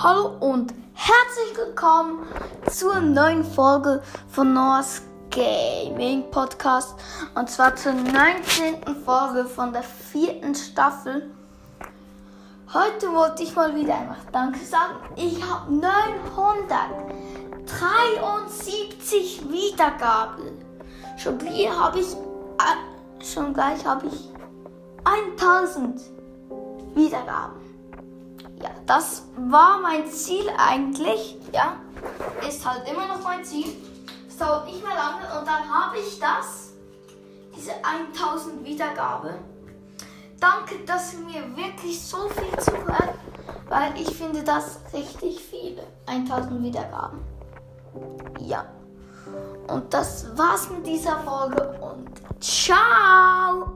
Hallo und herzlich willkommen zur neuen Folge von Noahs Gaming Podcast. Und zwar zur 19. Folge von der vierten Staffel. Heute wollte ich mal wieder einfach Danke sagen. Ich habe 973 Wiedergaben. Schon hier habe ich, äh, schon gleich habe ich 1000 Wiedergaben ja, das war mein Ziel eigentlich. Ja, ist halt immer noch mein Ziel. Es dauert nicht mehr lange und dann habe ich das, diese 1000 Wiedergabe. Danke, dass ihr mir wirklich so viel zuhört, weil ich finde das richtig viele. 1000 Wiedergaben. Ja. Und das war's mit dieser Folge und ciao!